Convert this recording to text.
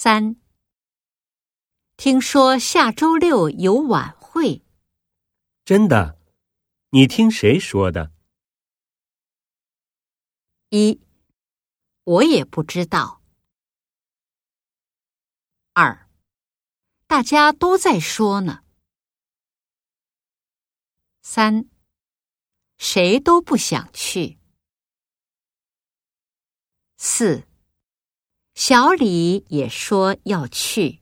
三，听说下周六有晚会，真的？你听谁说的？一，我也不知道。二，大家都在说呢。三，谁都不想去。四，小李也说要去。